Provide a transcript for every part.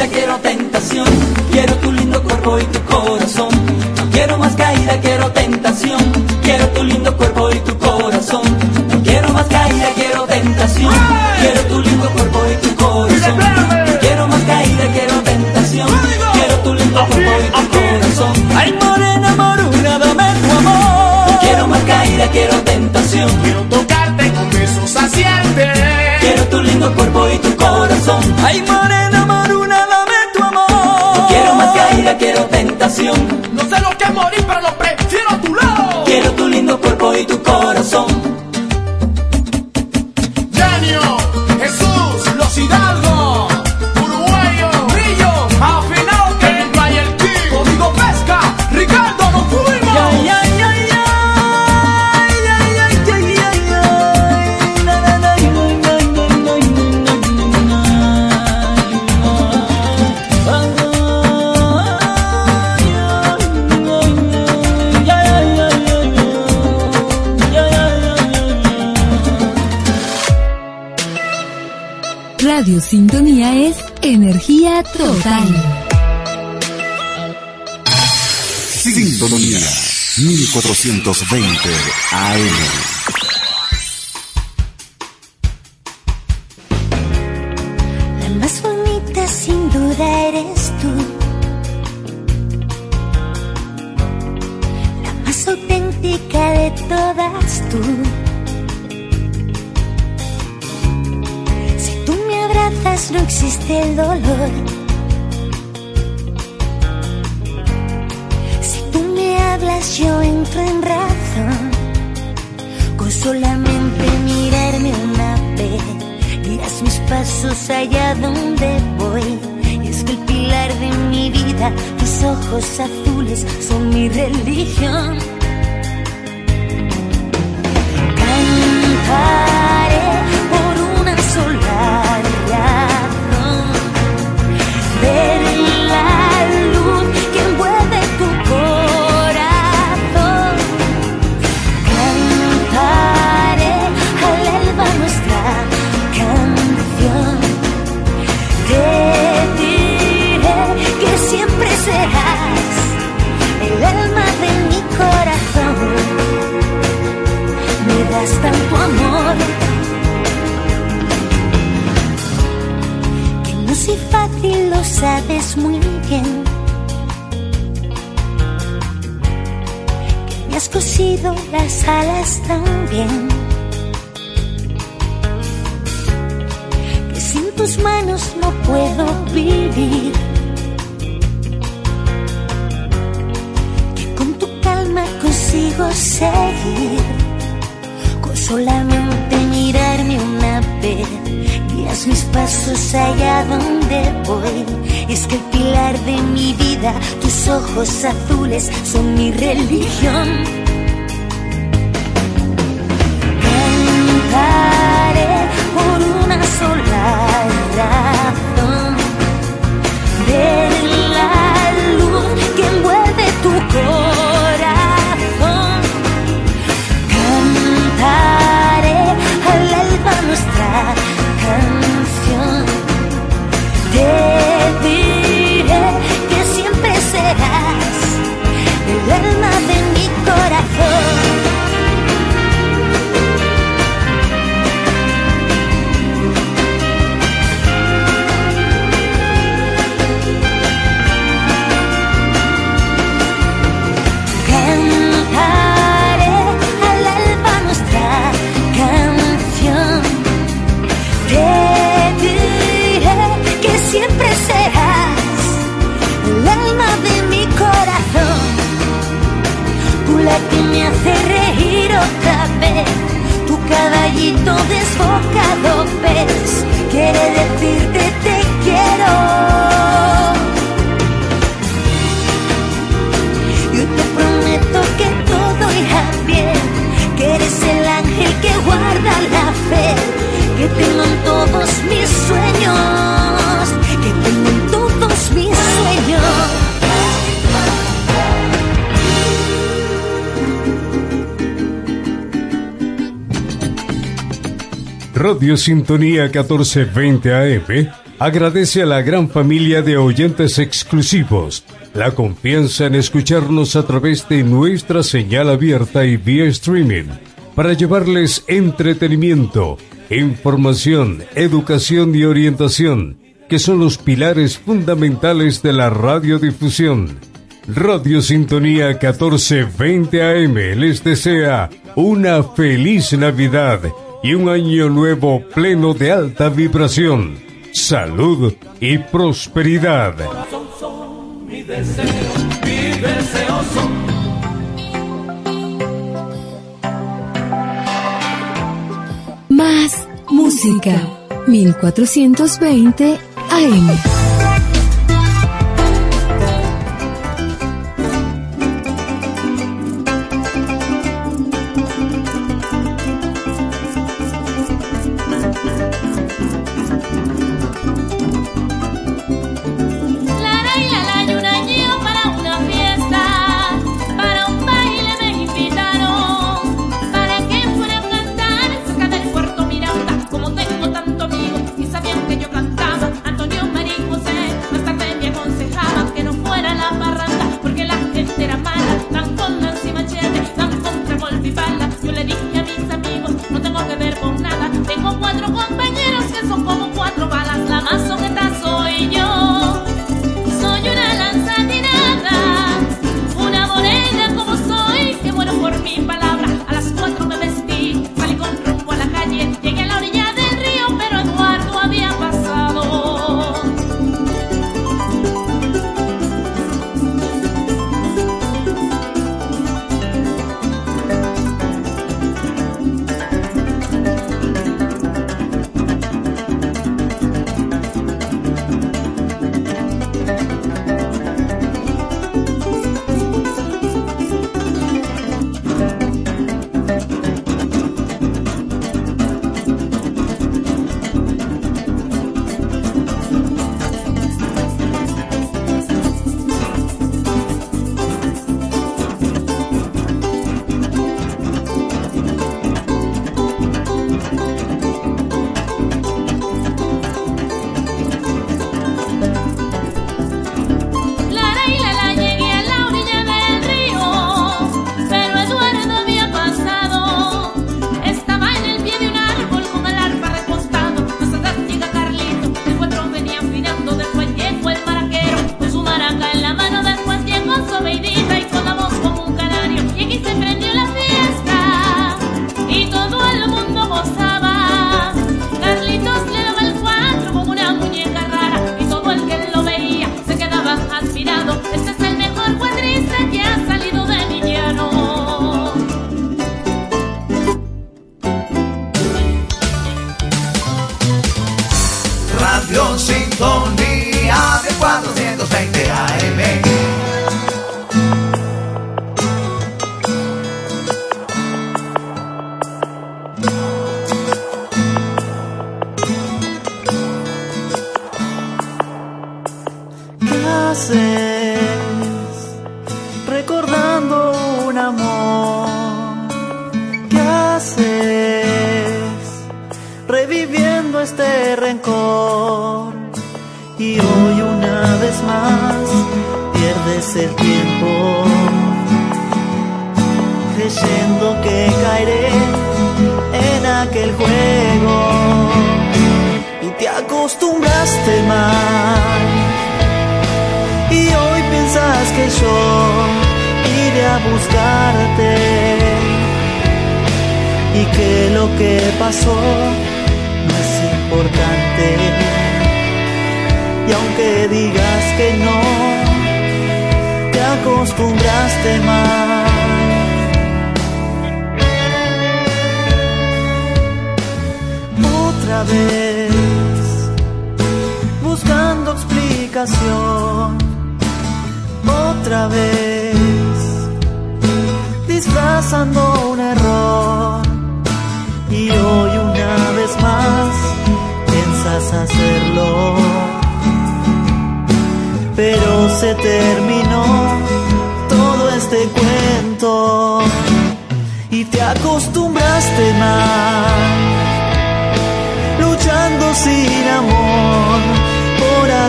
caída, quiero tentación. Quiero tu lindo cuerpo y tu corazón. No quiero más caída, quiero tentación. Quiero tu lindo cuerpo y tu corazón. No quiero más caída, quiero tentación. Quiero tu lindo cuerpo y tu corazón. No quiero más caída, quiero tentación. Quiero tu lindo cuerpo y tu corazón. Ay, morena, moruna, dame tu amor. No quiero más caída, quiero tentación. Quiero tocarte con besos saciantes. Quiero tu lindo cuerpo y tu corazón. Ay, y tu corazón. Total. Sintonía 1420 AM. Religión. Lo sabes muy bien. me has cosido las alas también. Que sin tus manos no puedo vivir. Que con tu calma consigo seguir. Con solamente mirarme una vez. Mis pasos allá donde voy. Es que el pilar de mi vida, tus ojos azules son mi religión. Cantaré por una sola razón. Ver la luz que envuelve tu corazón. me hace reír otra vez. Tu caballito desbocado ves, quiere decirte te quiero. Yo te prometo que todo irá bien, que eres el ángel que guarda la fe, que tengo en todos mis sueños. Radio Sintonía 1420 AM agradece a la gran familia de oyentes exclusivos la confianza en escucharnos a través de nuestra señal abierta y vía streaming para llevarles entretenimiento, información, educación y orientación, que son los pilares fundamentales de la radiodifusión. Radio Sintonía 1420 AM les desea una feliz Navidad y un año nuevo pleno de alta vibración, salud y prosperidad. Más música 1420 AM.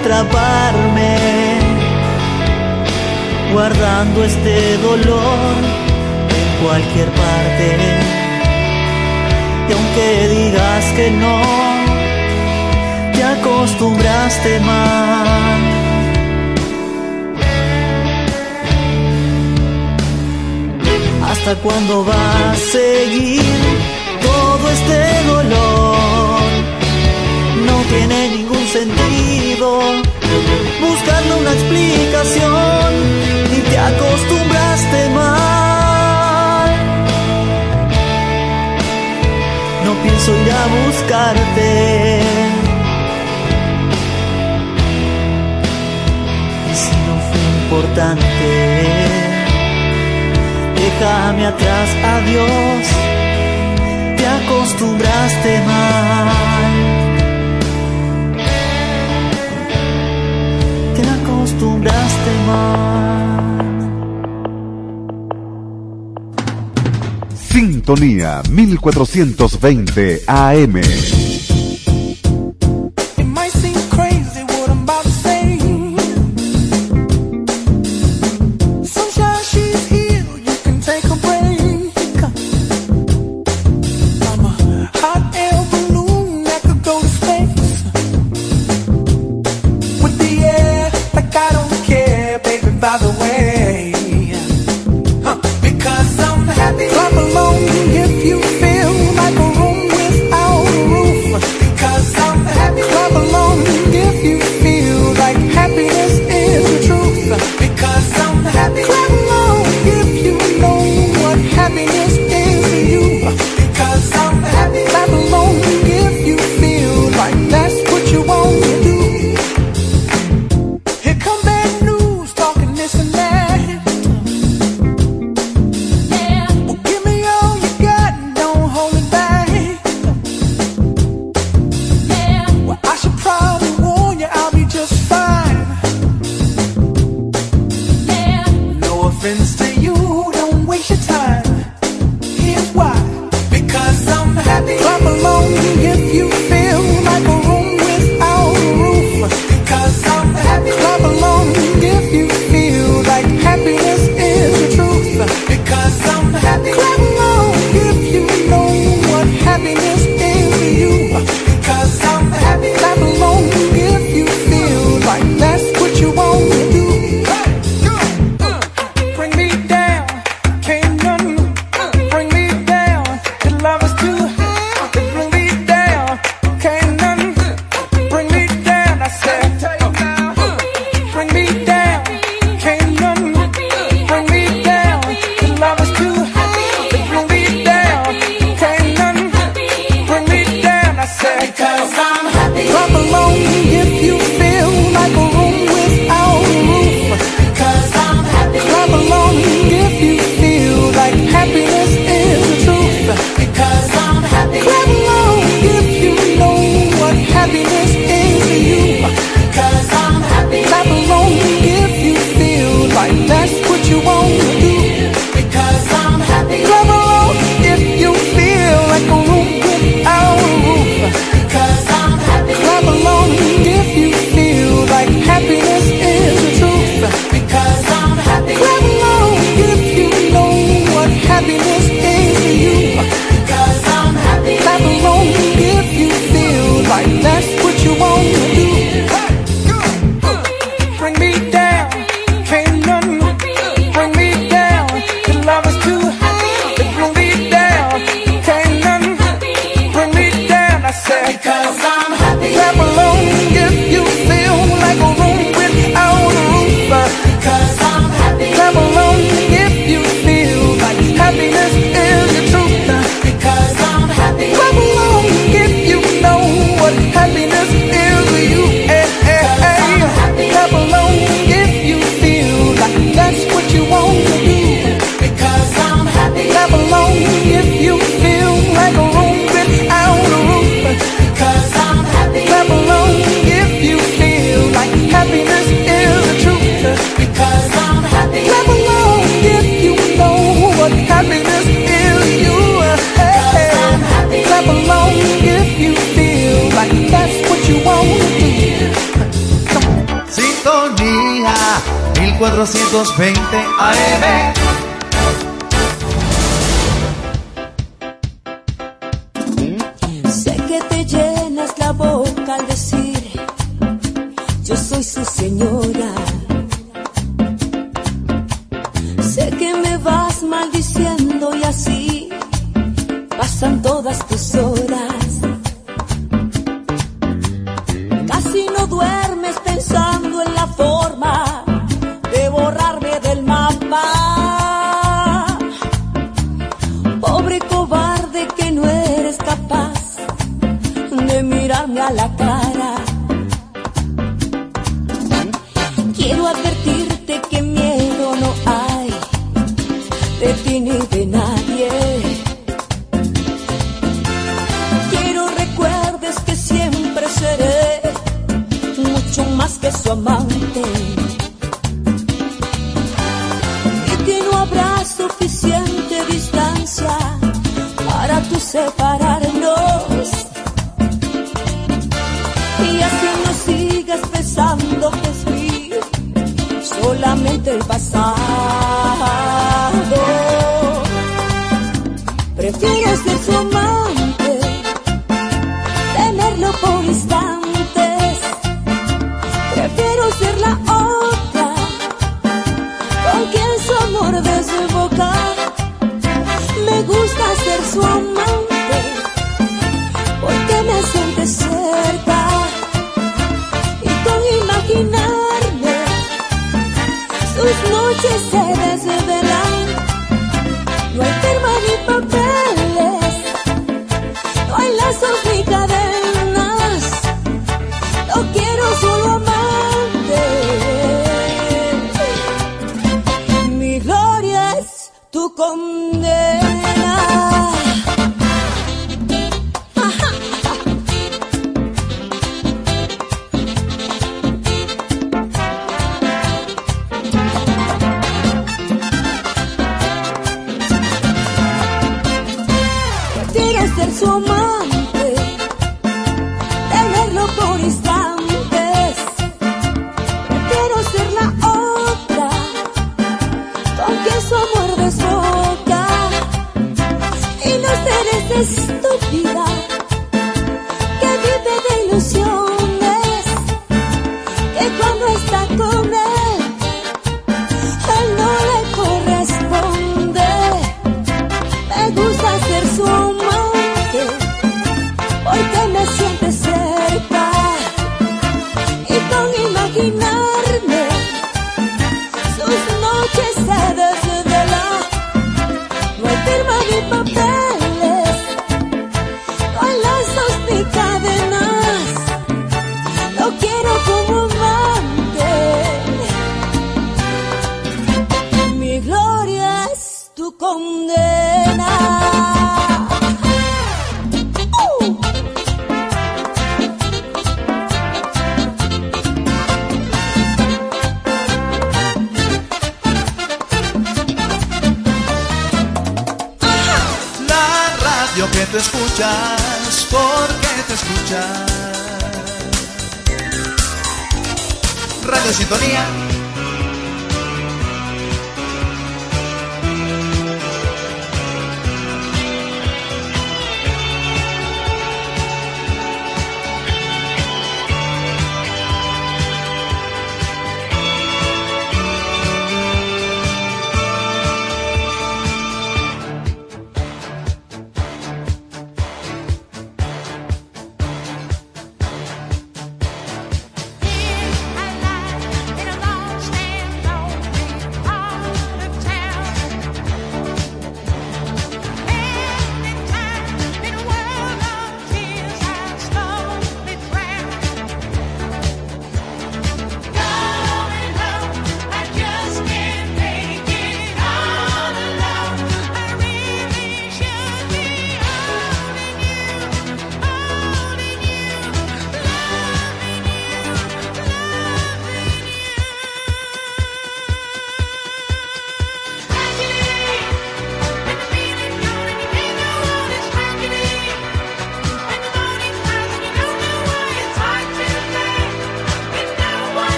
atraparme, guardando este dolor en cualquier parte. Y aunque digas que no, te acostumbraste más. ¿Hasta cuándo va a seguir todo este dolor? tiene ningún sentido. Buscando una explicación y te acostumbraste mal. No pienso ir a buscarte. Y si no fue importante, déjame atrás, adiós. Te acostumbraste mal. demás. Sintonía 1420 AM.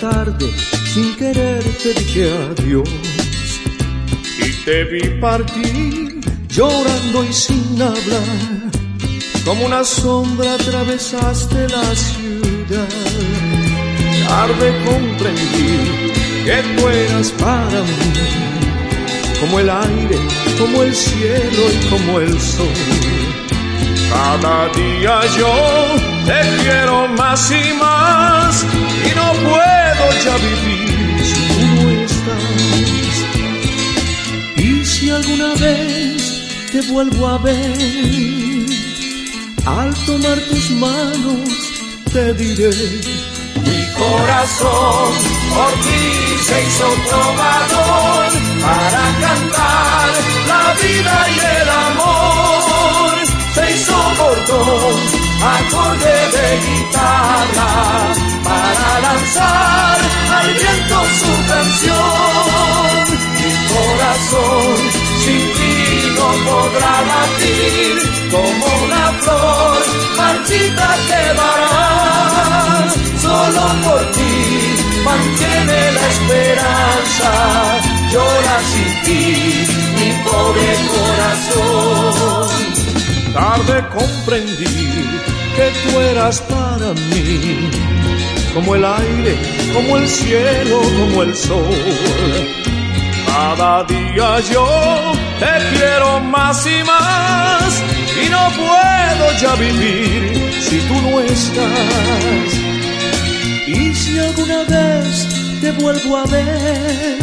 Tarde sin querer te dije adiós. Y te vi partir llorando y sin hablar como una sombra atravesaste la ciudad. Tarde comprendí que tú eras para mí como el aire como el cielo y como el sol. Cada día yo te quiero más y más y no puedo ya vivir si tú no estás. Y si alguna vez te vuelvo a ver, al tomar tus manos te diré. Mi corazón por ti se hizo trovador para cantar la vida y el amor. Se hizo bordón, acorde de guitarra para lanzar al viento su canción. Mi corazón sin ti no podrá latir como una flor marchita quedará. Solo por ti mantiene la esperanza. Llora sin ti mi pobre corazón. Tarde comprendí que tú eras para mí, como el aire, como el cielo, como el sol. Cada día yo te quiero más y más y no puedo ya vivir si tú no estás. Y si alguna vez te vuelvo a ver,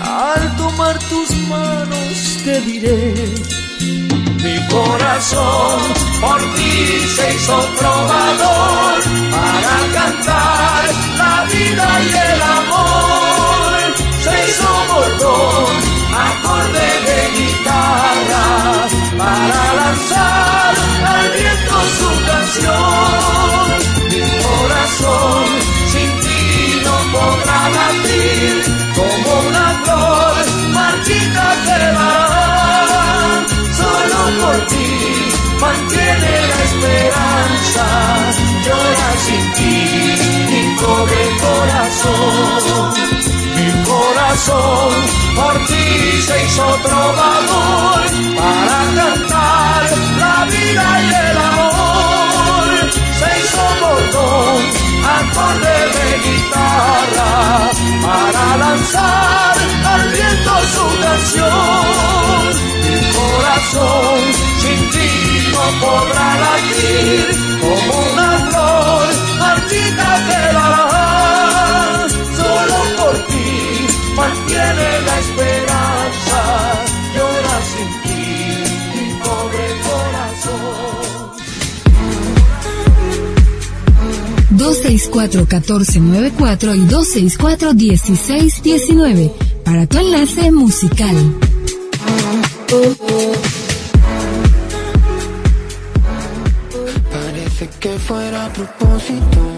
al tomar tus manos te diré. Mi corazón por ti se hizo trovador para cantar la vida y el amor. Se hizo bordón, acorde de guitarra para lanzar al viento su canción. Mi corazón sin ti no podrá latir como una flor marchita solo por ti mantiene la esperanza, llora sin ti mi pobre corazón. Mi corazón por ti se hizo trovador para cantar la vida y el amor. Se hizo bordón, acorde de guitarra para lanzar al viento su canción corazón sin ti no podrá latir como una flor marchita quedará solo por ti mantiene la esperanza llora sin ti mi pobre corazón 264-1494 y 264-1619 para tu enlace musical. Parece que fuera a propósito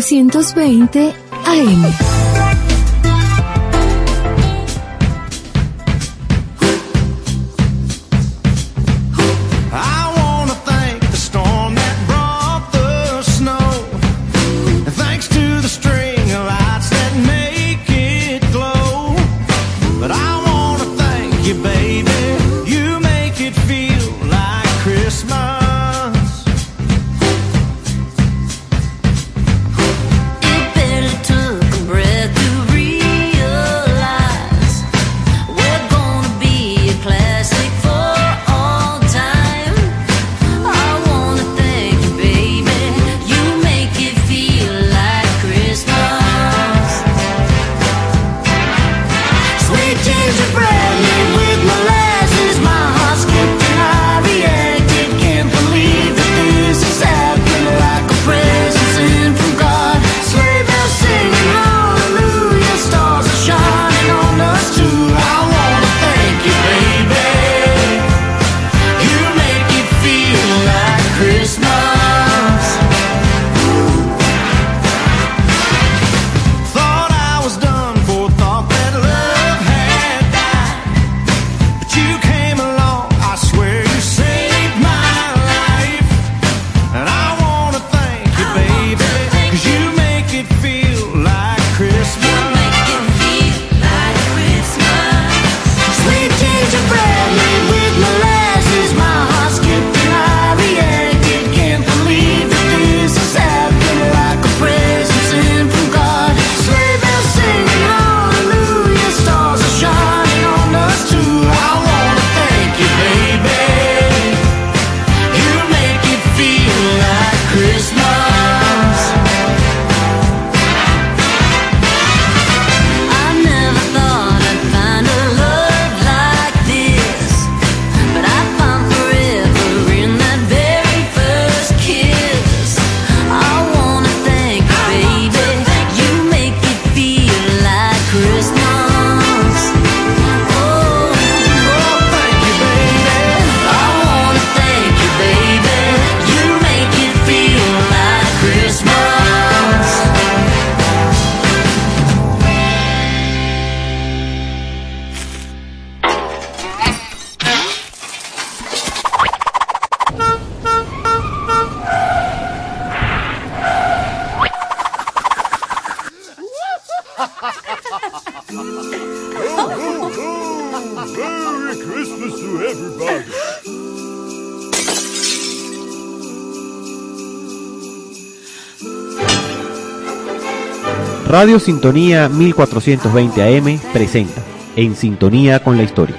1420 AM. Radio Sintonía 1420 AM presenta En Sintonía con la Historia.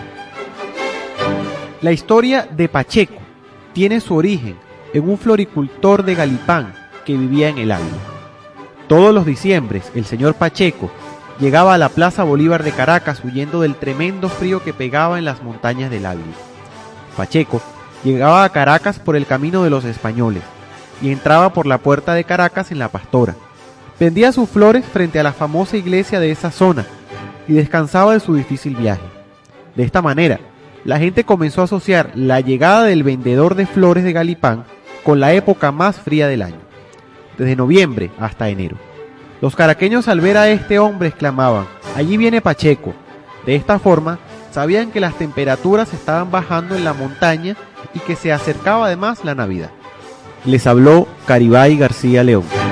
La historia de Pacheco tiene su origen en un floricultor de Galipán que vivía en el Águila. Todos los diciembres, el señor Pacheco llegaba a la Plaza Bolívar de Caracas huyendo del tremendo frío que pegaba en las montañas del Águila. Pacheco llegaba a Caracas por el camino de los españoles y entraba por la puerta de Caracas en la Pastora. Vendía sus flores frente a la famosa iglesia de esa zona y descansaba de su difícil viaje. De esta manera, la gente comenzó a asociar la llegada del vendedor de flores de Galipán con la época más fría del año, desde noviembre hasta enero. Los caraqueños al ver a este hombre exclamaban, allí viene Pacheco. De esta forma, sabían que las temperaturas estaban bajando en la montaña y que se acercaba además la Navidad. Les habló Caribay García León.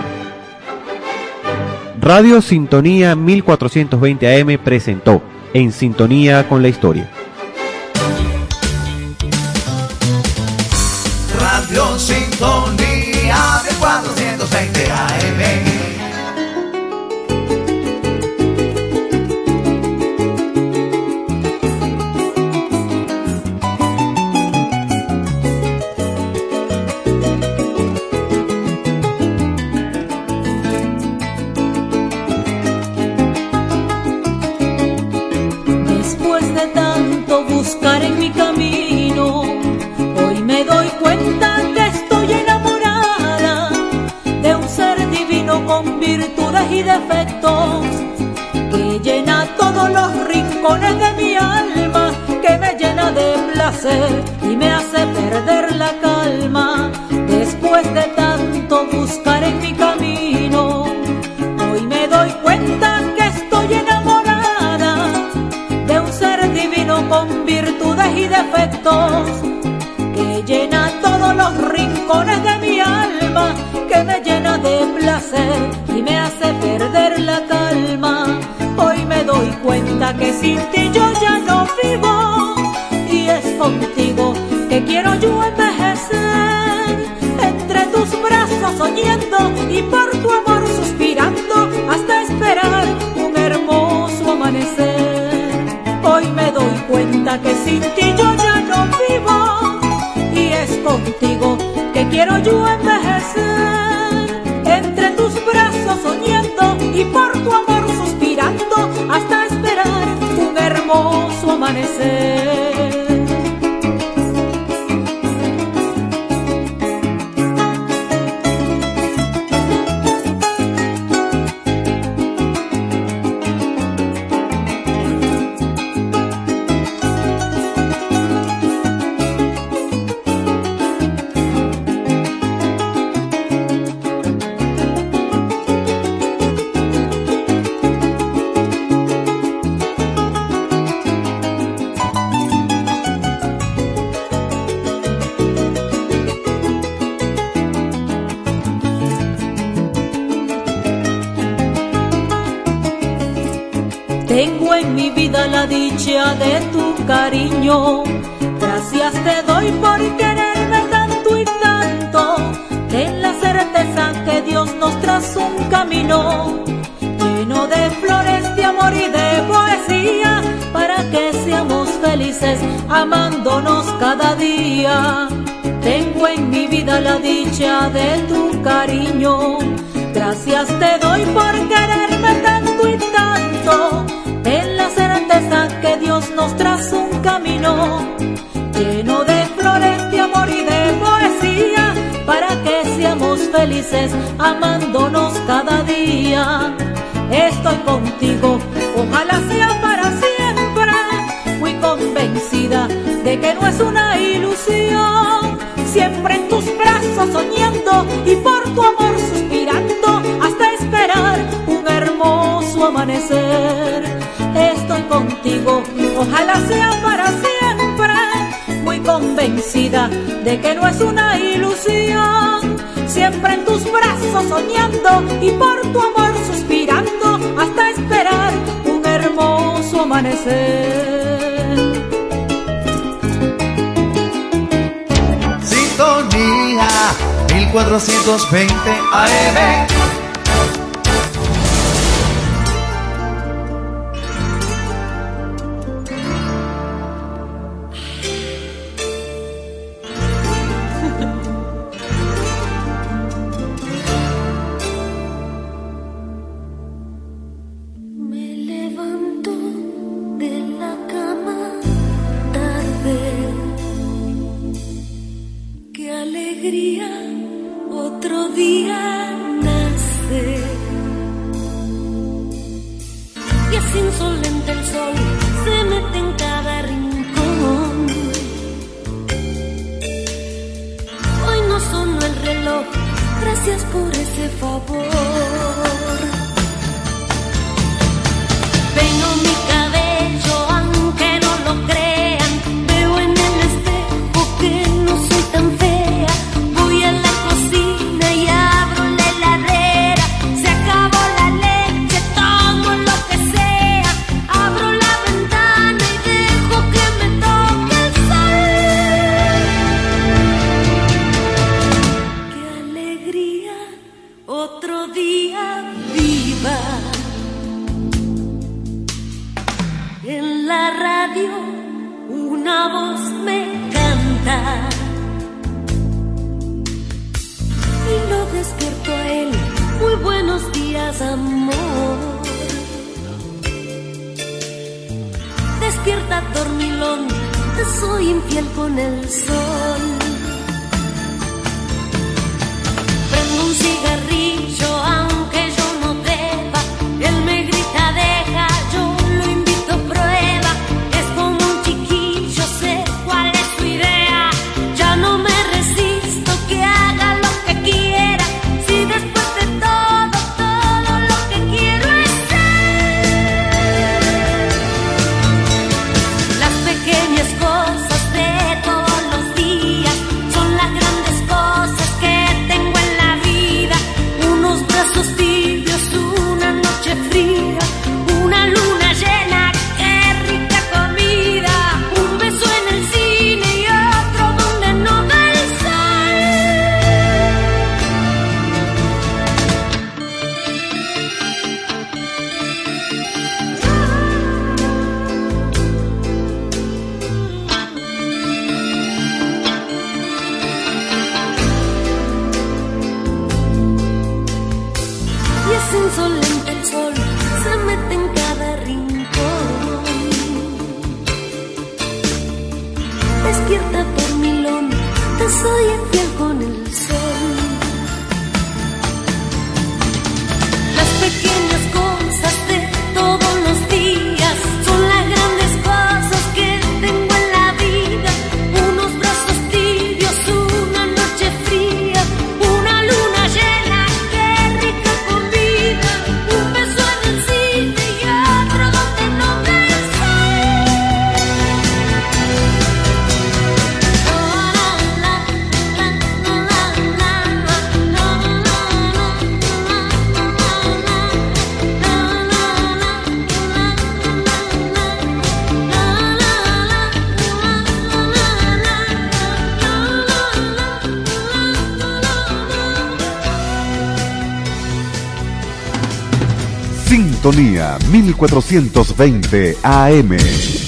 Radio Sintonía 1420 AM presentó En Sintonía con la Historia. Radio Sintonía de 420 AM. Y defectos que llena todos los rincones de mi alma, que me llena de placer y me hace perder la calma. Después de tanto buscar en mi camino, hoy me doy cuenta que estoy enamorada de un ser divino con virtudes y defectos que llena todos los rincones de mi alma, que me llena de y me hace perder la calma. Hoy me doy cuenta que sin ti yo ya no vivo y es contigo que quiero yo envejecer entre tus brazos oyendo y por tu amor suspirando hasta esperar un hermoso amanecer. Hoy me doy cuenta que sin ti yo ya no vivo y es contigo que quiero yo envejecer amanecer. Vida la dicha de tu cariño. Gracias te doy por quererme tanto y tanto. Ten la certeza que Dios nos traza un camino lleno de flores de amor y de poesía para que seamos felices amándonos cada día. Tengo en mi vida la dicha de tu cariño. Gracias te doy por quererme tanto y tanto. Ten la certeza que Dios nos traza un camino lleno de flores de amor y de poesía para que seamos felices amándonos cada día. Estoy contigo, ojalá sea para siempre. Muy convencida de que no es una ilusión. Siempre en tus brazos soñando y por tu amor suspirando hasta esperar un hermoso amanecer. Ojalá sea para siempre. Muy convencida de que no es una ilusión. Siempre en tus brazos soñando y por tu amor suspirando hasta esperar un hermoso amanecer. Sintonía 1420 AM. 1420 AM.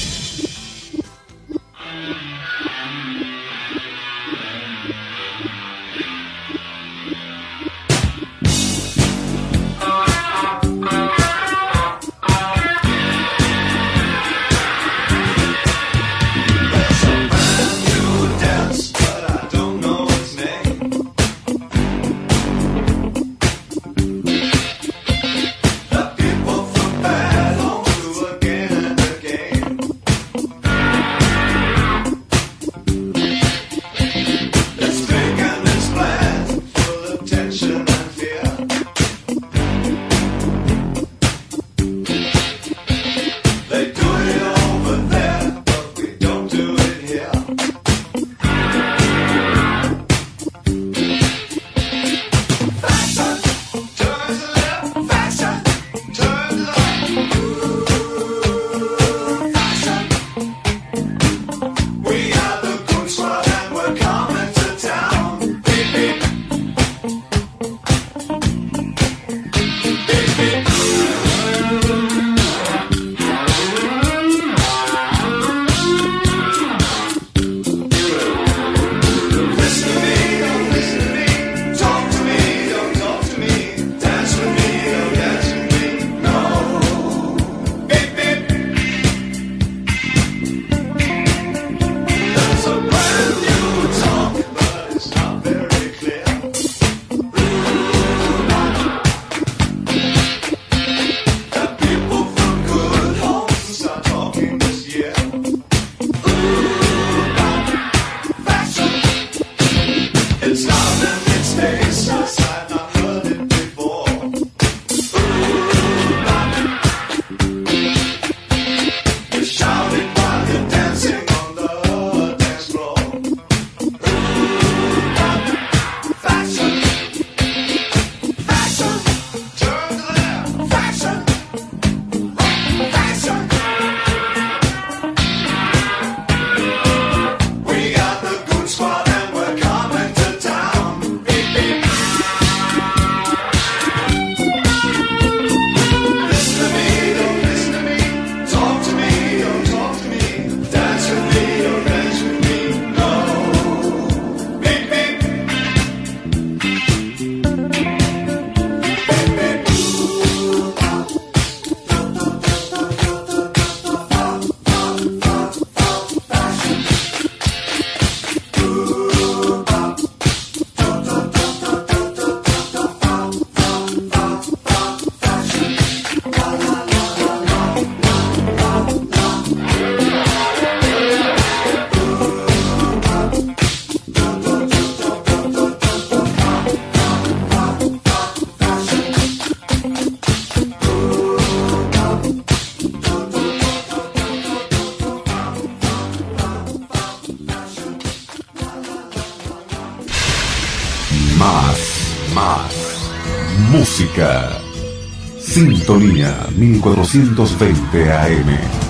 Sintonía 1420 AM.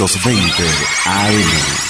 1420 AM.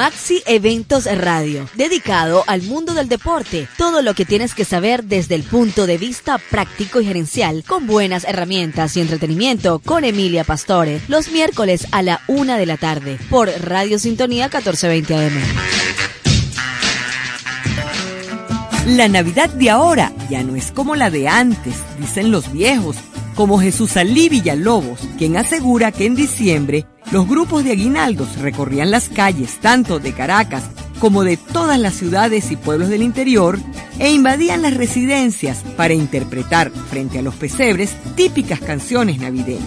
Maxi Eventos Radio, dedicado al mundo del deporte. Todo lo que tienes que saber desde el punto de vista práctico y gerencial, con buenas herramientas y entretenimiento, con Emilia Pastore, los miércoles a la una de la tarde, por Radio Sintonía 1420 AM. La Navidad de ahora ya no es como la de antes, dicen los viejos, como Jesús Alí Villalobos, quien asegura que en diciembre los grupos de aguinaldos recorrían las calles tanto de Caracas como de todas las ciudades y pueblos del interior e invadían las residencias para interpretar frente a los pesebres típicas canciones navideñas.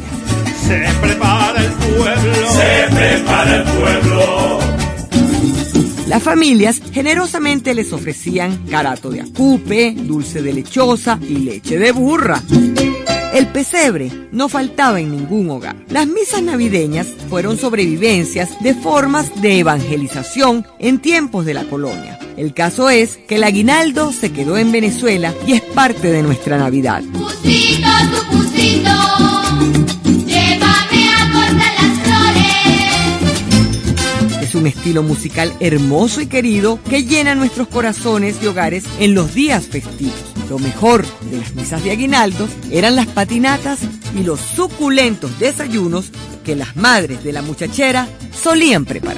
Se prepara el pueblo. Se prepara el pueblo. Las familias generosamente les ofrecían carato de acupe, dulce de lechosa y leche de burra. El pesebre no faltaba en ningún hogar. Las misas navideñas fueron sobrevivencias de formas de evangelización en tiempos de la colonia. El caso es que el aguinaldo se quedó en Venezuela y es parte de nuestra Navidad. Pusito, tu pusito, llévame a cortar las flores. Es un estilo musical hermoso y querido que llena nuestros corazones y hogares en los días festivos. Lo mejor de las misas de aguinaldos eran las patinatas y los suculentos desayunos que las madres de la muchachera solían preparar.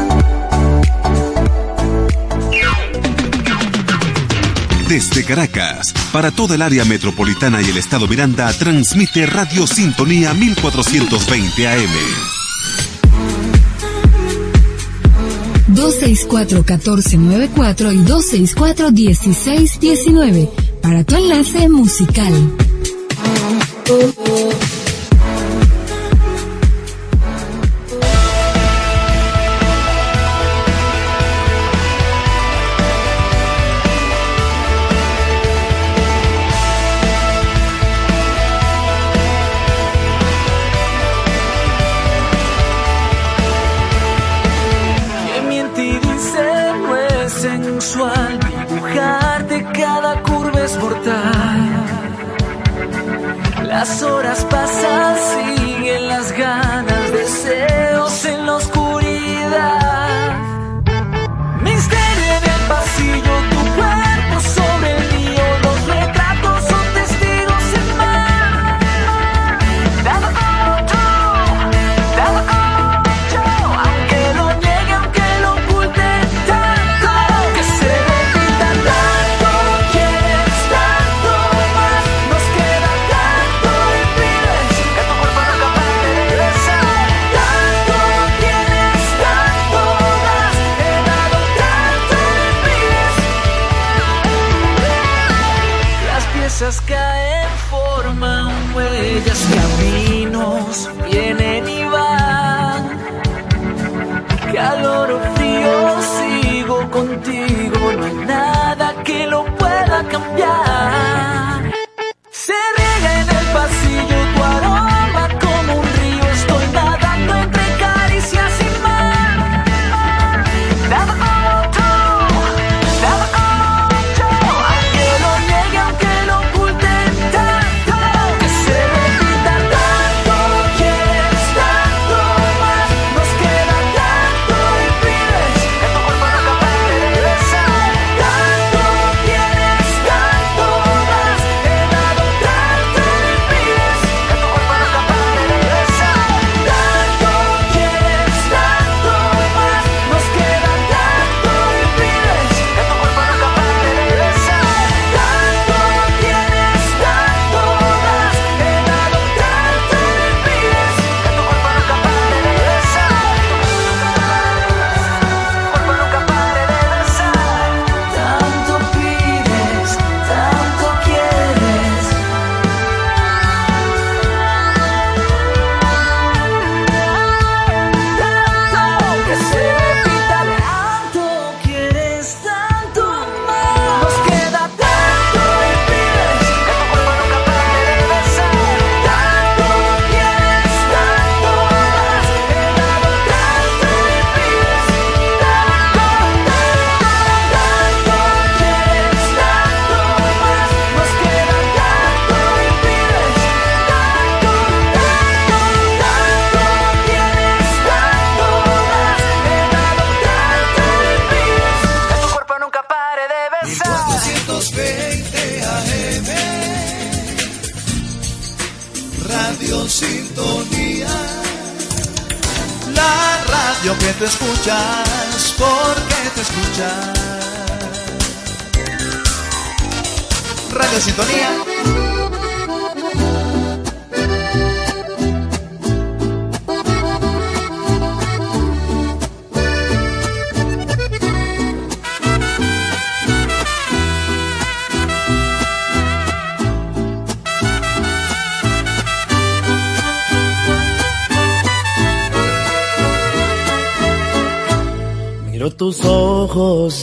Desde Caracas, para toda el área metropolitana y el estado Miranda, transmite Radio Sintonía 1420 AM. 264-1494 y 264-1619 para tu enlace musical.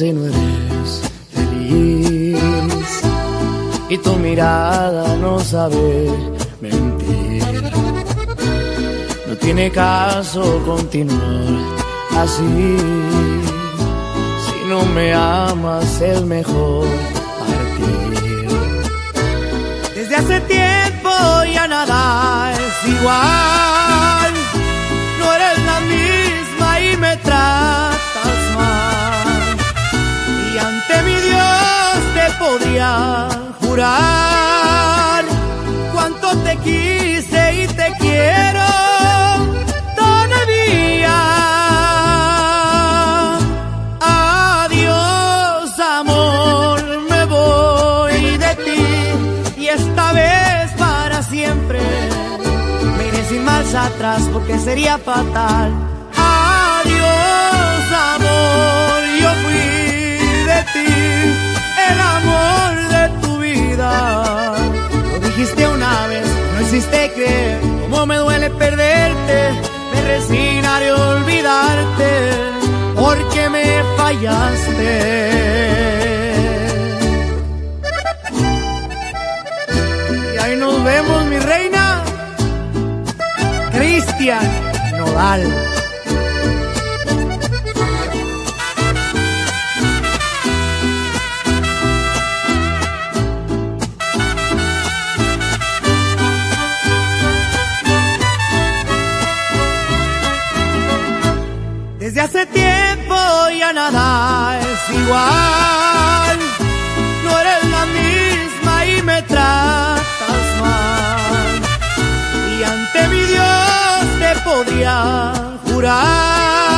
Y no eres feliz. Y tu mirada no sabe mentir. No tiene caso continuar así. Si no me amas es mejor partir. Desde hace tiempo ya nada es igual. Podría jurar cuánto te quise y te quiero todavía. Adiós, amor, me voy de ti y esta vez para siempre. Me iré sin marcha atrás porque sería fatal. Dijiste una vez, no hiciste creer cómo me duele perderte. Me resignaré a olvidarte porque me fallaste. Y ahí nos vemos, mi reina. Cristian Nodal. No eres la misma y me tratas mal. Y ante mi Dios te podría jurar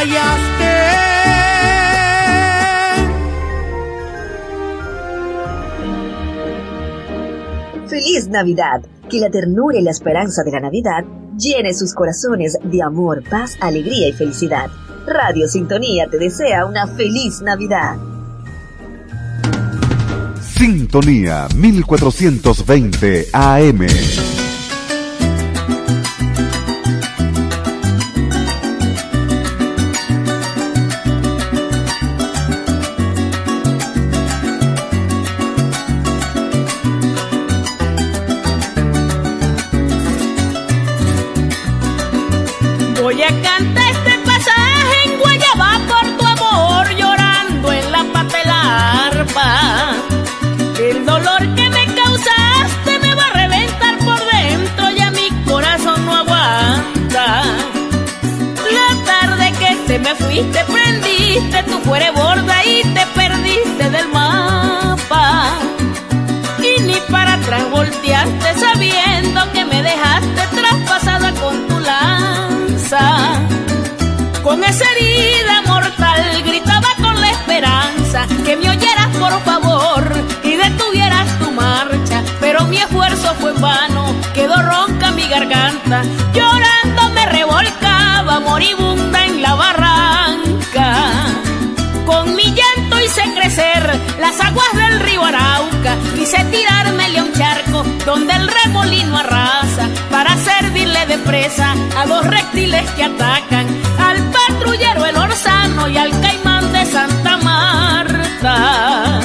Fallaste. Feliz Navidad. Que la ternura y la esperanza de la Navidad llene sus corazones de amor, paz, alegría y felicidad. Radio Sintonía te desea una feliz Navidad. Sintonía 1420 AM. esa herida mortal gritaba con la esperanza que me oyeras por favor y detuvieras tu marcha, pero mi esfuerzo fue vano, quedó ronca mi garganta, llorando me revolcaba moribunda en la barranca. Con mi llanto hice crecer las aguas del río Arauca, quise tirarme a un charco donde el remolino arrasa para servirle de presa a los reptiles que atacan caballero el orzano y al caimán de Santa Marta.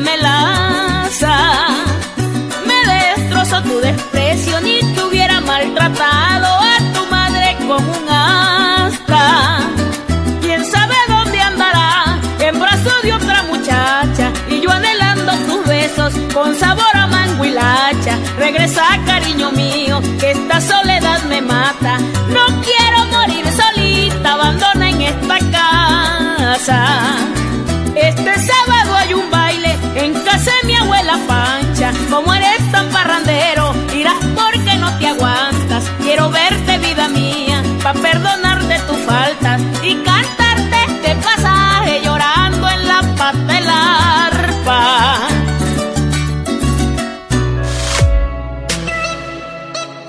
me lanza. Me destrozó tu desprecio, ni te hubiera maltratado a tu madre con un asta. Quién sabe dónde andará, en brazos de otra muchacha. Y yo anhelando tus besos con sabor a mango. Regresa, cariño mío, que esta soledad me mata. No quiero morir solita, abandona en esta casa. como eres tan parrandero, irás porque no te aguantas. Quiero verte, vida mía, pa' perdonarte tus faltas y cantarte este pasaje llorando en la paz del arpa.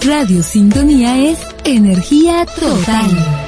Radio Sintonía es energía total.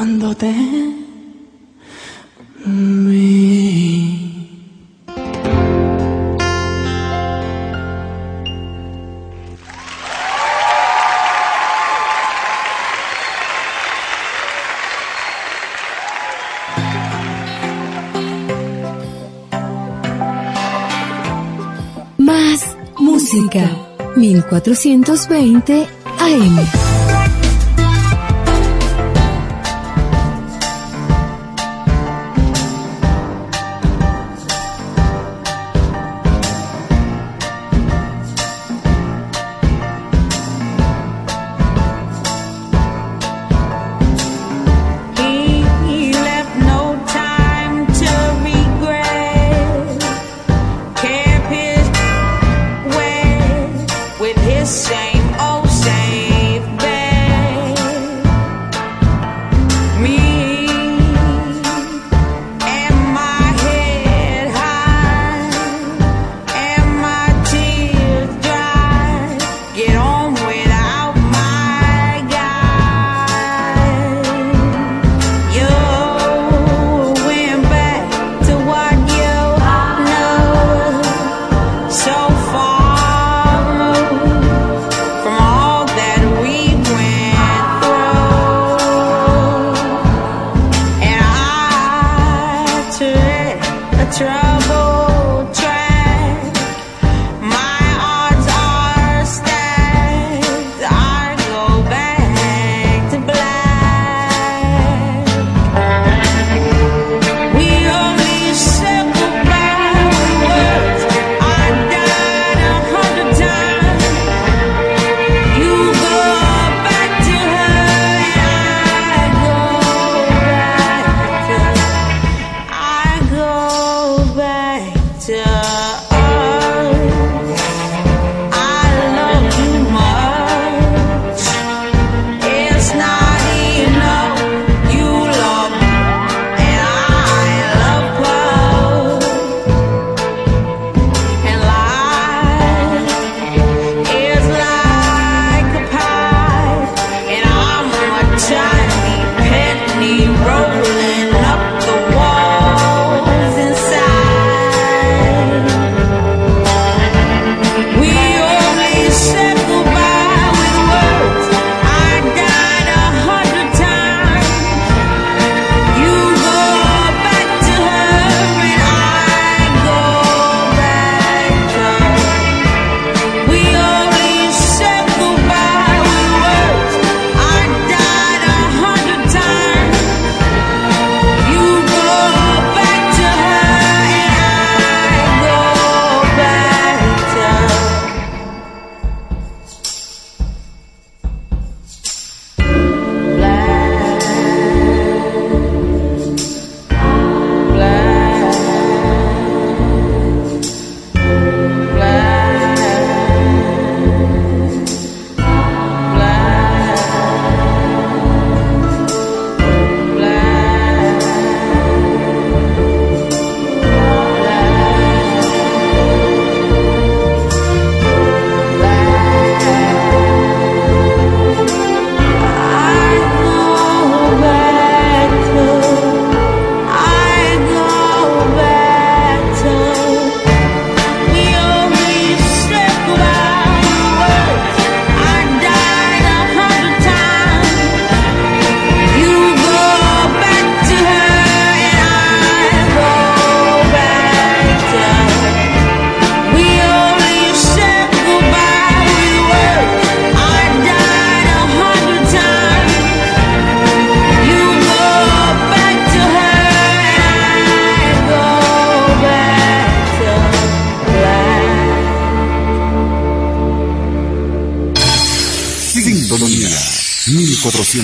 cuando te vi. Más música 1420 AM.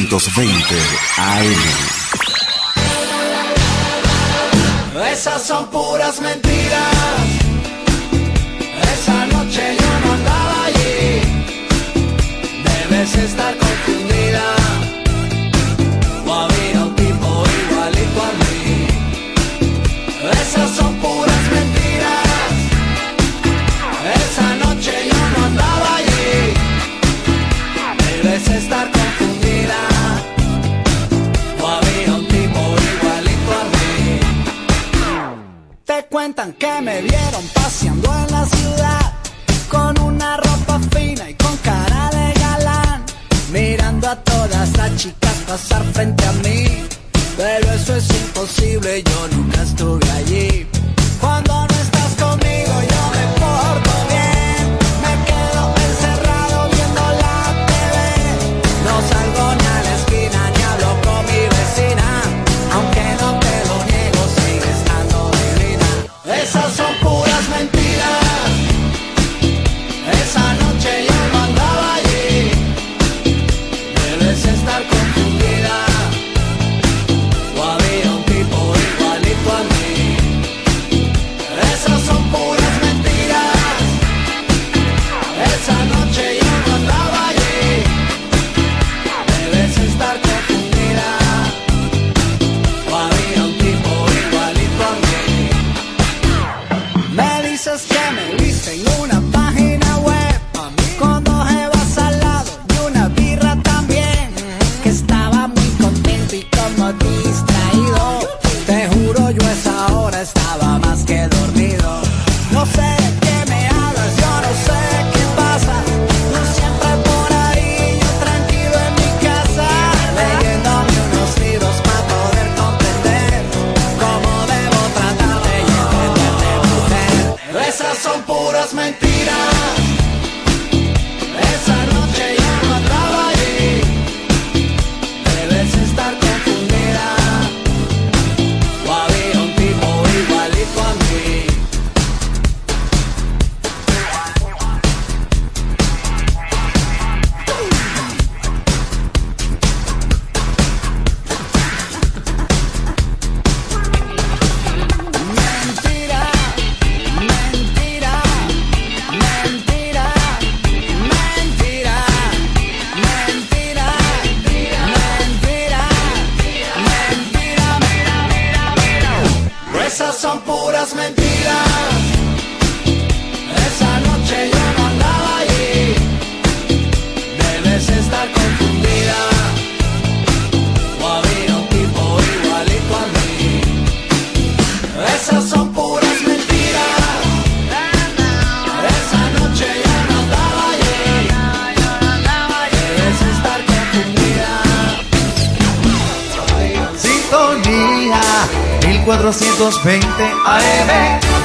820 AM. Esas son puras mentiras. 1420 AM.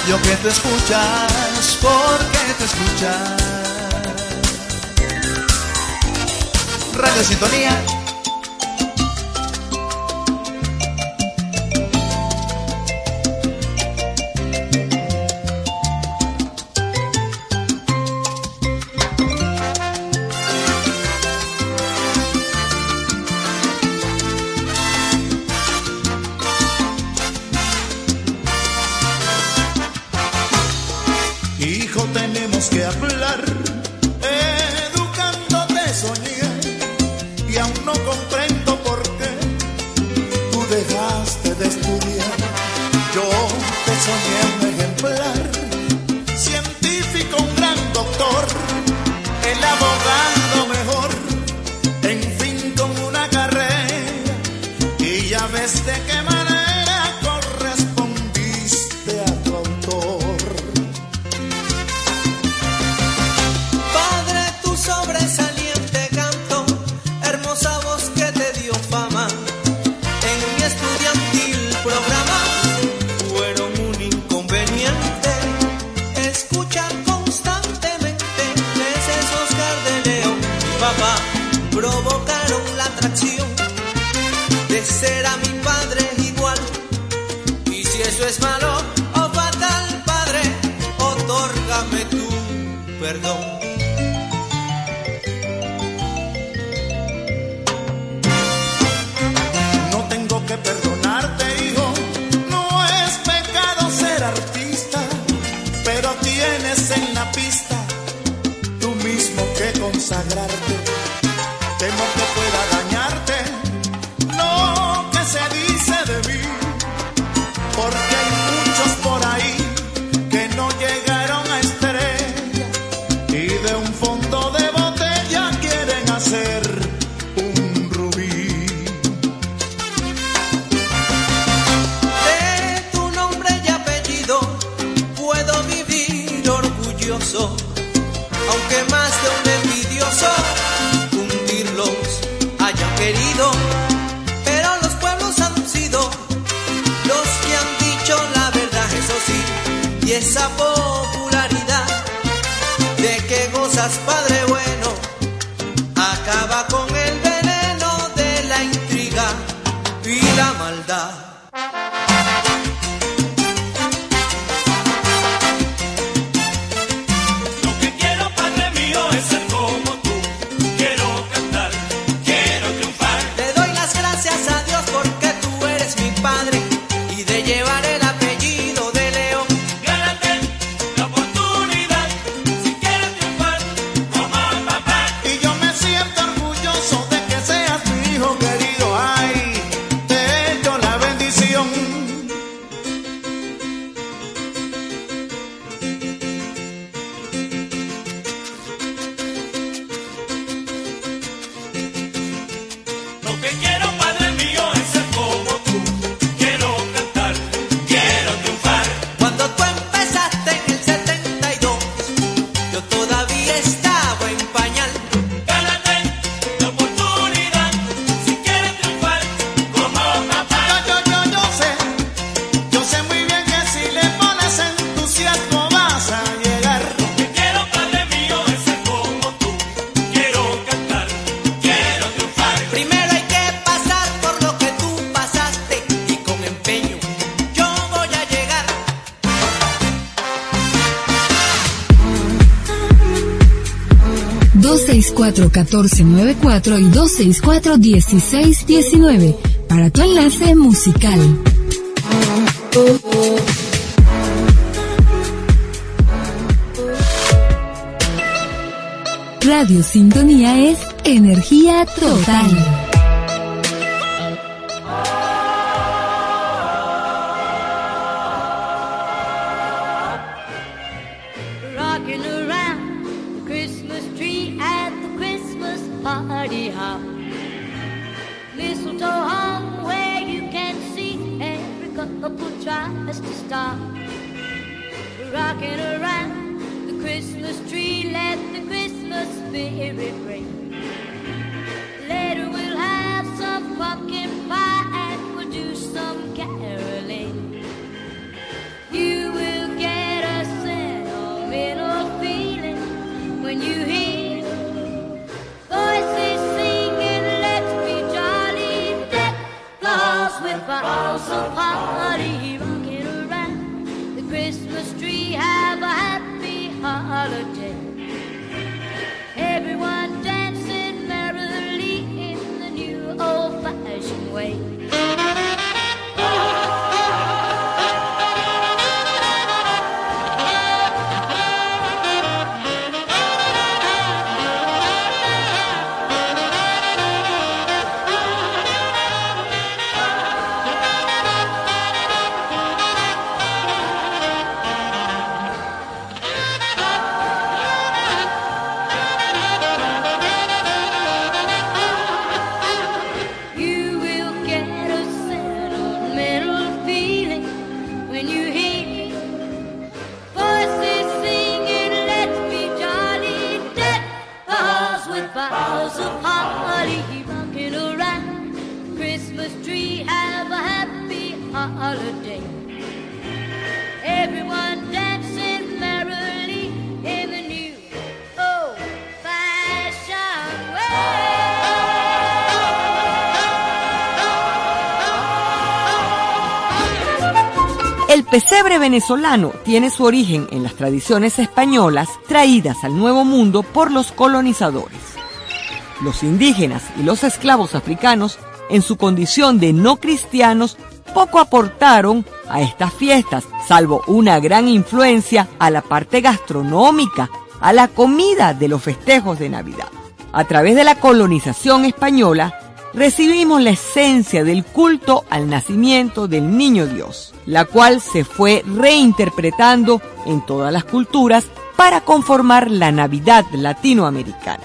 radio que tú escuchas, porque te escuchas. Radio Sintonía 264-1494 y 264-1619 para tu enlace musical. Radio Sintonía es energía total. Venezolano tiene su origen en las tradiciones españolas traídas al Nuevo Mundo por los colonizadores. Los indígenas y los esclavos africanos, en su condición de no cristianos, poco aportaron a estas fiestas, salvo una gran influencia a la parte gastronómica, a la comida de los festejos de Navidad. A través de la colonización española, recibimos la esencia del culto al nacimiento del niño Dios, la cual se fue reinterpretando en todas las culturas para conformar la Navidad latinoamericana.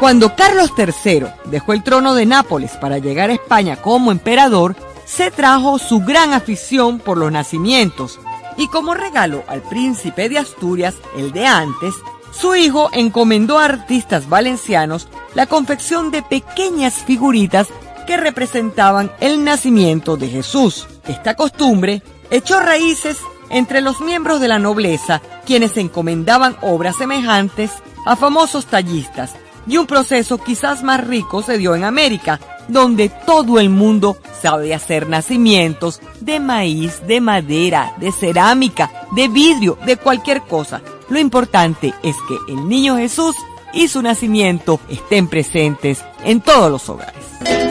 Cuando Carlos III dejó el trono de Nápoles para llegar a España como emperador, se trajo su gran afición por los nacimientos y como regalo al príncipe de Asturias, el de antes, su hijo encomendó a artistas valencianos la confección de pequeñas figuritas que representaban el nacimiento de Jesús. Esta costumbre echó raíces entre los miembros de la nobleza, quienes encomendaban obras semejantes a famosos tallistas, y un proceso quizás más rico se dio en América, donde todo el mundo sabe hacer nacimientos de maíz, de madera, de cerámica, de vidrio, de cualquier cosa. Lo importante es que el niño Jesús y su nacimiento estén presentes en todos los hogares.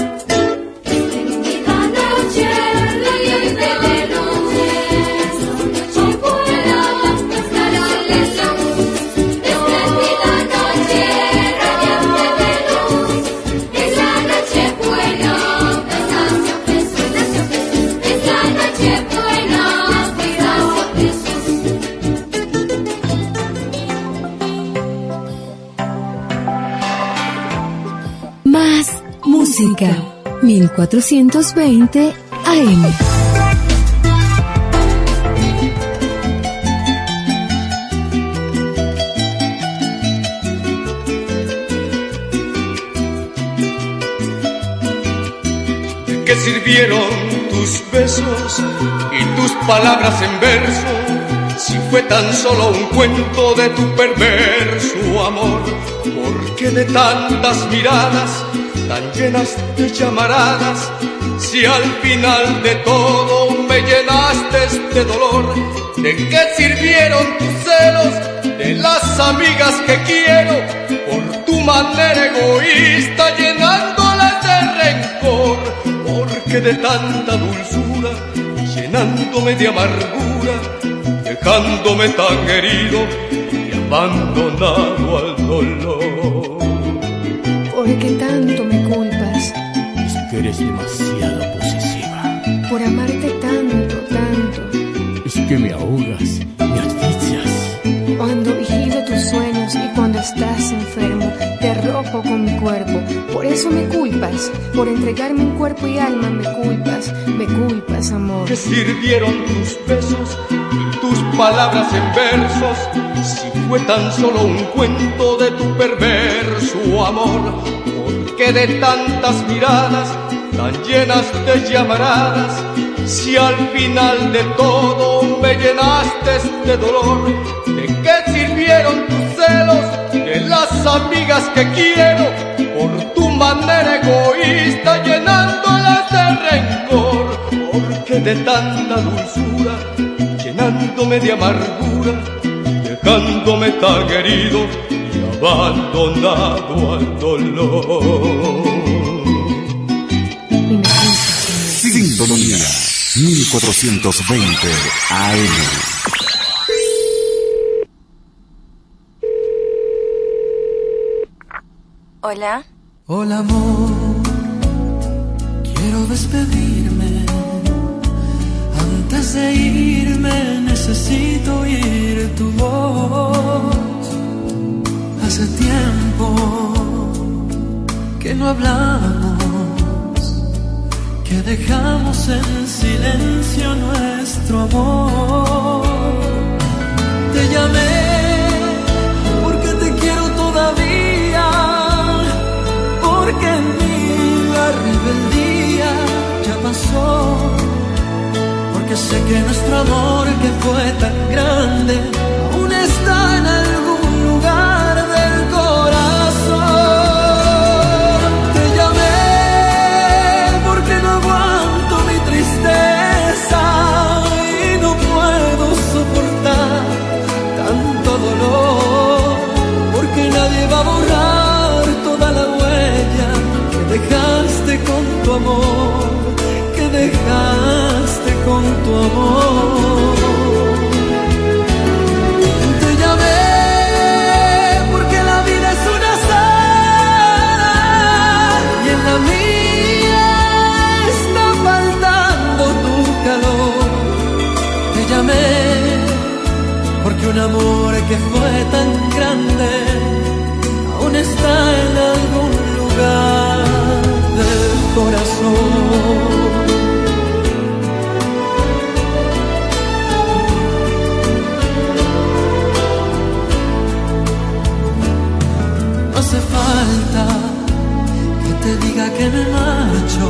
Música. 1420 AM. ¿De qué sirvieron tus besos y tus palabras en verso? Si fue tan solo un cuento de tu perverso amor, ¿por qué de tantas miradas tan llenas de llamaradas? Si al final de todo me llenaste de dolor, ¿de qué sirvieron tus celos de las amigas que quiero? Por tu manera egoísta llenándolas de rencor, porque de tanta dulzura llenándome de amargura, dejándome tan herido y abandonado al dolor. ¿Por qué tanto eres demasiado posesiva. Por amarte tanto, tanto. Es que me ahogas, me asfixias. Cuando vigilo tus sueños y cuando estás enfermo, te ropo con mi cuerpo. Por eso me culpas. Por entregarme en cuerpo y alma me culpas. Me culpas, amor. ¿Qué sirvieron tus besos y tus palabras en versos? Si fue tan solo un cuento de tu perverso amor, ¿por qué de tantas miradas tan llenas de llamaradas? Si al final de todo me llenaste de dolor, ¿de qué sirvieron tus celos de las amigas que quiero? Por tu manera egoísta llenándolas de rencor, porque de tanta dulzura llenándome de amargura, dejándome tan herido y abandonado al dolor. Sintonía 1420 AM. Hola. Hola amor, quiero despedirme. Antes de irme necesito oír tu voz. Hace tiempo que no hablamos, que dejamos en silencio nuestro amor. Te llamé porque te quiero todavía, porque en mí la rebeldía ya pasó, porque sé que nuestro amor que fue tan grande tu amor, que dejaste con tu amor. Te llamé porque la vida es una sal y en la mía está faltando tu calor. Te llamé porque un amor que fue tan grande aún está en No hace falta que te diga que me marcho,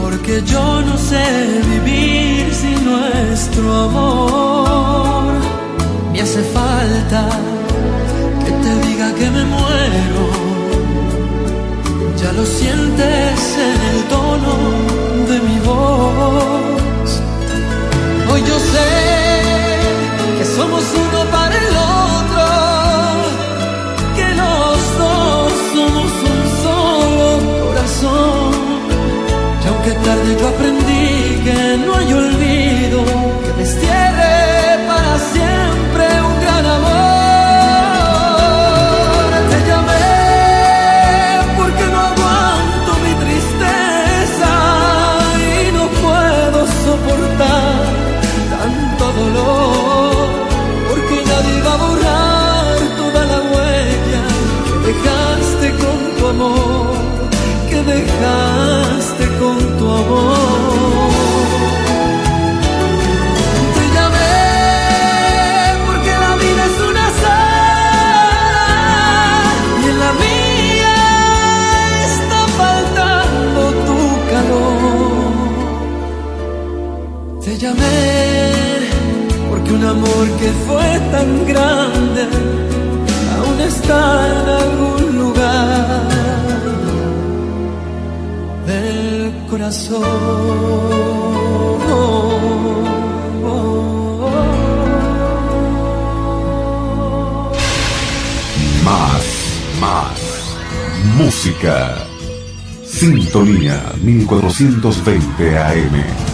porque yo no sé vivir sin nuestro amor. Me hace falta que te diga que me muero, ya lo sientes en el tono de mi voz. Hoy yo sé que somos uno para el otro, que los dos somos un solo corazón. Y aunque tarde yo aprendí que no hay olvido que destierre un amor que fue tan grande aún está en algún lugar del corazón. Más, más. Música. Sintonía 1420 AM.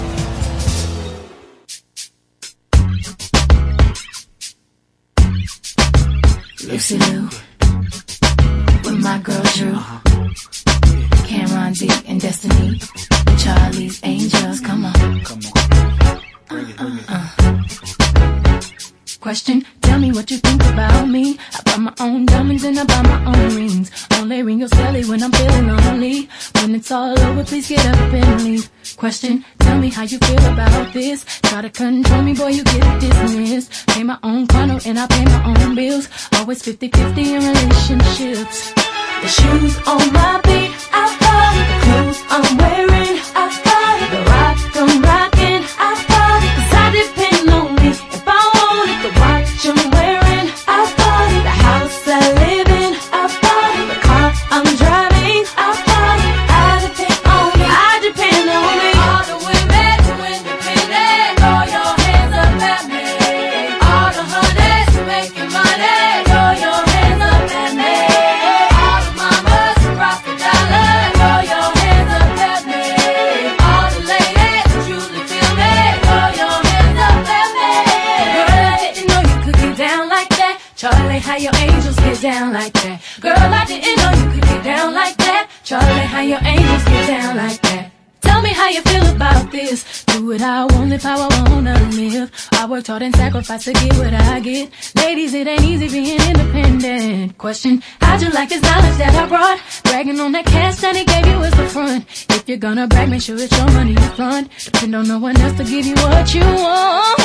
Charlie, how your angels get down like that? Girl, I didn't know you could get down like that. Charlie, how your angels get down like that? Tell me how you feel about this. Do it, I want, live how I wanna live. I worked hard and sacrificed to get what I get. Ladies, it ain't easy being independent. Question, how'd you like this knowledge that I brought? Bragging on that cash that he gave you is the front. If you're gonna brag, make sure it's your money you front. Depend on no one else to give you what you want.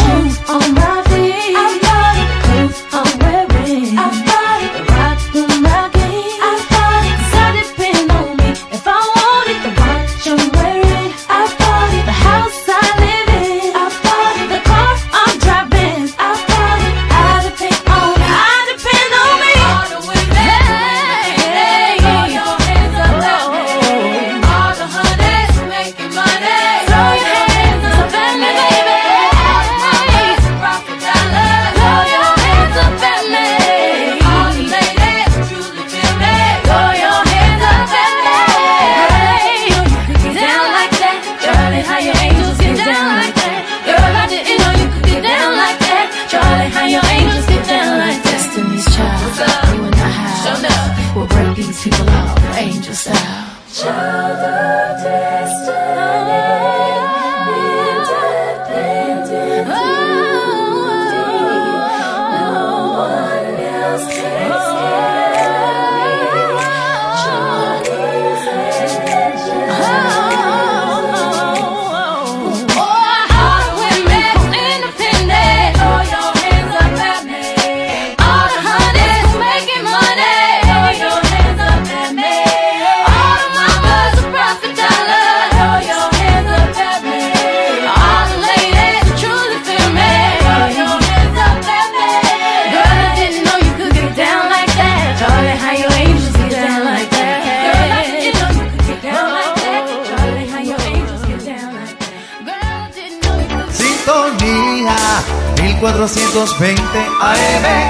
Shoes on my feet. Oh. 220 AM.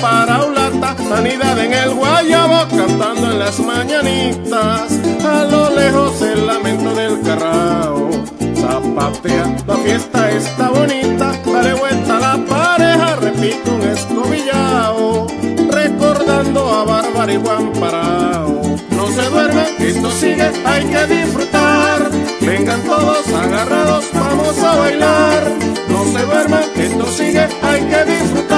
Paraulata, sanidad en el guayabo, cantando en las mañanitas. A lo lejos el lamento del carrao, zapatea, la fiesta está bonita, dale vuelta la pareja, repito un escobillao, recordando a Bárbara y Juan Parao. No se duerme, esto sigue, hay que disfrutar. Vengan todos agarrados, vamos a bailar. No se duerme, esto sigue, hay que disfrutar.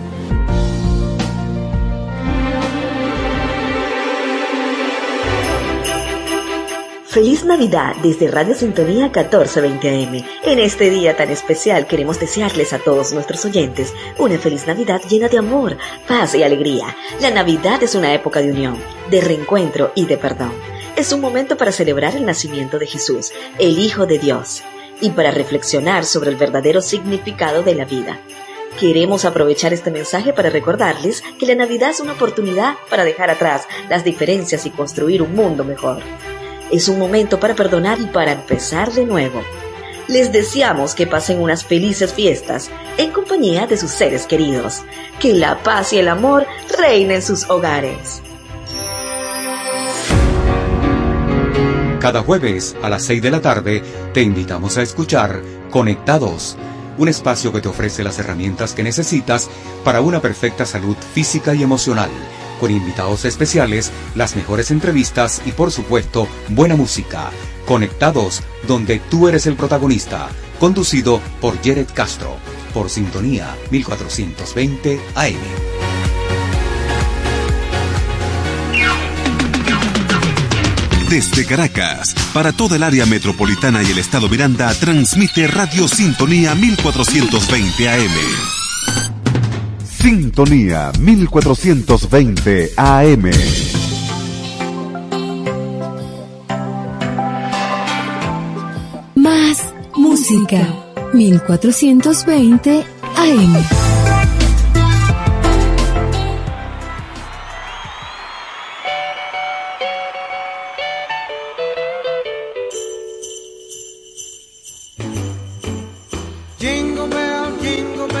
Feliz Navidad desde Radio Sintonía 1420 AM. En este día tan especial queremos desearles a todos nuestros oyentes una feliz Navidad llena de amor, paz y alegría. La Navidad es una época de unión, de reencuentro y de perdón. Es un momento para celebrar el nacimiento de Jesús, el Hijo de Dios, y para reflexionar sobre el verdadero significado de la vida. Queremos aprovechar este mensaje para recordarles que la Navidad es una oportunidad para dejar atrás las diferencias y construir un mundo mejor. Es un momento para perdonar y para empezar de nuevo. Les deseamos que pasen unas felices fiestas en compañía de sus seres queridos. Que la paz y el amor reinen en sus hogares. Cada jueves a las 6 de la tarde te invitamos a escuchar Conectados, un espacio que te ofrece las herramientas que necesitas para una perfecta salud física y emocional, con invitados especiales, las mejores entrevistas y por supuesto buena música. Conectados, donde tú eres el protagonista, conducido por Jared Castro, por Sintonía 1420 AM. Desde Caracas, para toda el área metropolitana y el estado Miranda, transmite Radio Sintonía 1420 AM. Sintonía 1420 AM. Más música. 1420 AM. Jingle bell, jingle bell.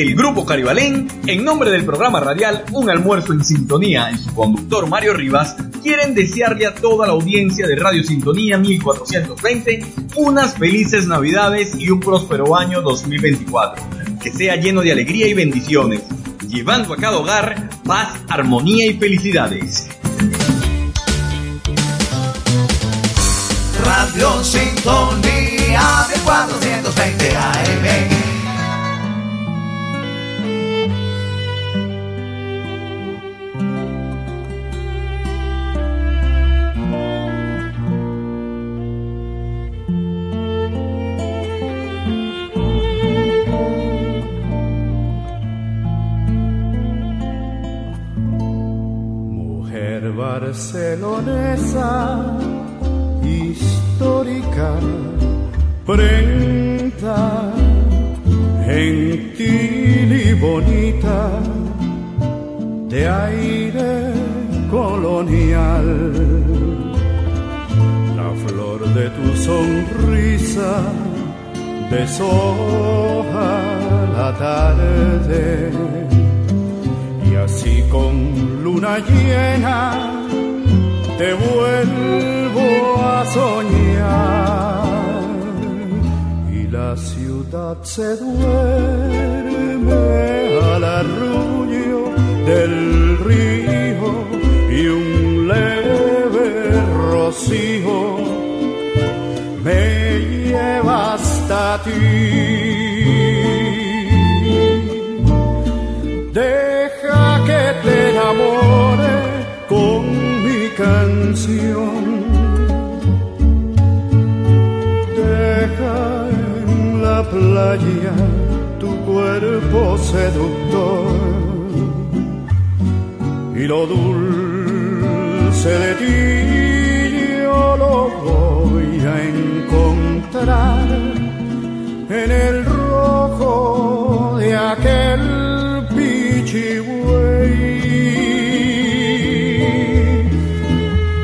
El Grupo Caribalén, en nombre del programa radial Un Almuerzo en Sintonía y su conductor Mario Rivas, quieren desearle a toda la audiencia de Radio Sintonía 1420 unas felices Navidades y un próspero año 2024, que sea lleno de alegría y bendiciones, llevando a cada hogar paz, armonía y felicidades. Radio Sintonía 1420 AM. Sonrisa deshoja la tarde. Y así con luna llena te vuelvo a soñar. Y la ciudad se duerme al arrullo del río y un leve rocío ti. Deja que te enamore con mi canción. Deja en la playa tu cuerpo seductor y lo dulce de ti yo lo voy a encontrar en el rojo de aquel pichibuey.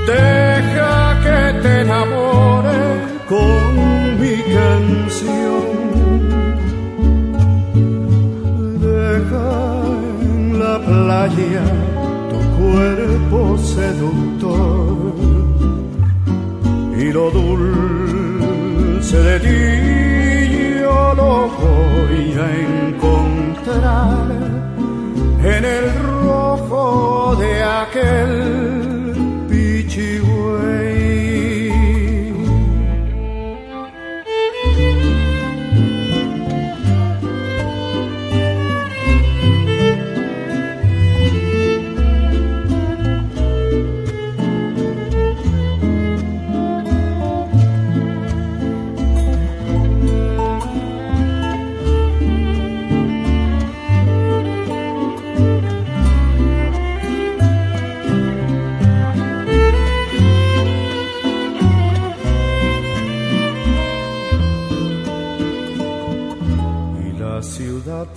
Deja que te enamore con mi canción. Deja en la playa tu cuerpo seductor y lo dulce de ti voy a encontrar en el rojo de aquel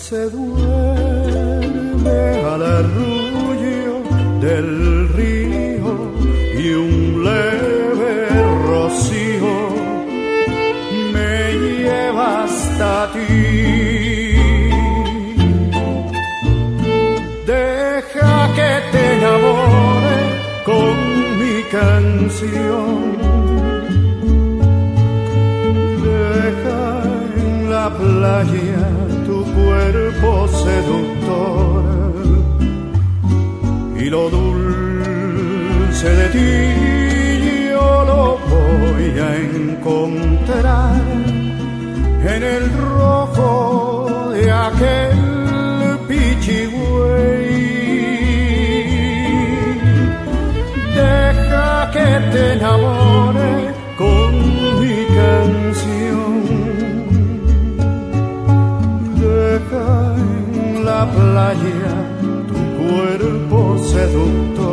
se duerme al arrullo del río y un leve rocío me lleva hasta ti. Deja que te enamore con mi canción. Deja en la playa cuerpo seductor y lo dulce de ti yo lo voy a encontrar en el rojo de aquel pichibuey. Deja que te enamore con mi canción. Playa tu cuerpo seductor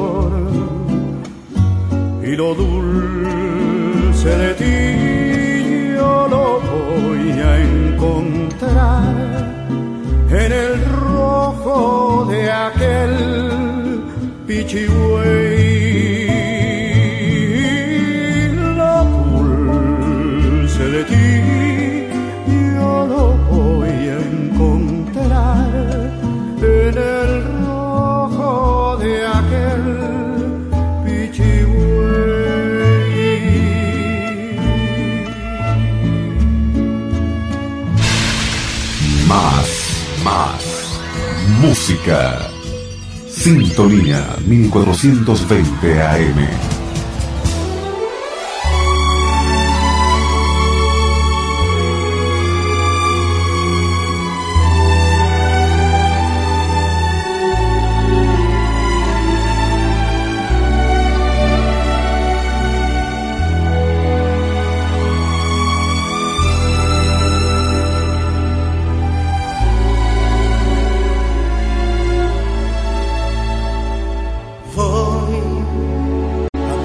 lo dulce de ti yo lo voy a encontrar en el rojo de aquel pichigüey. Sintonía 1420 AM.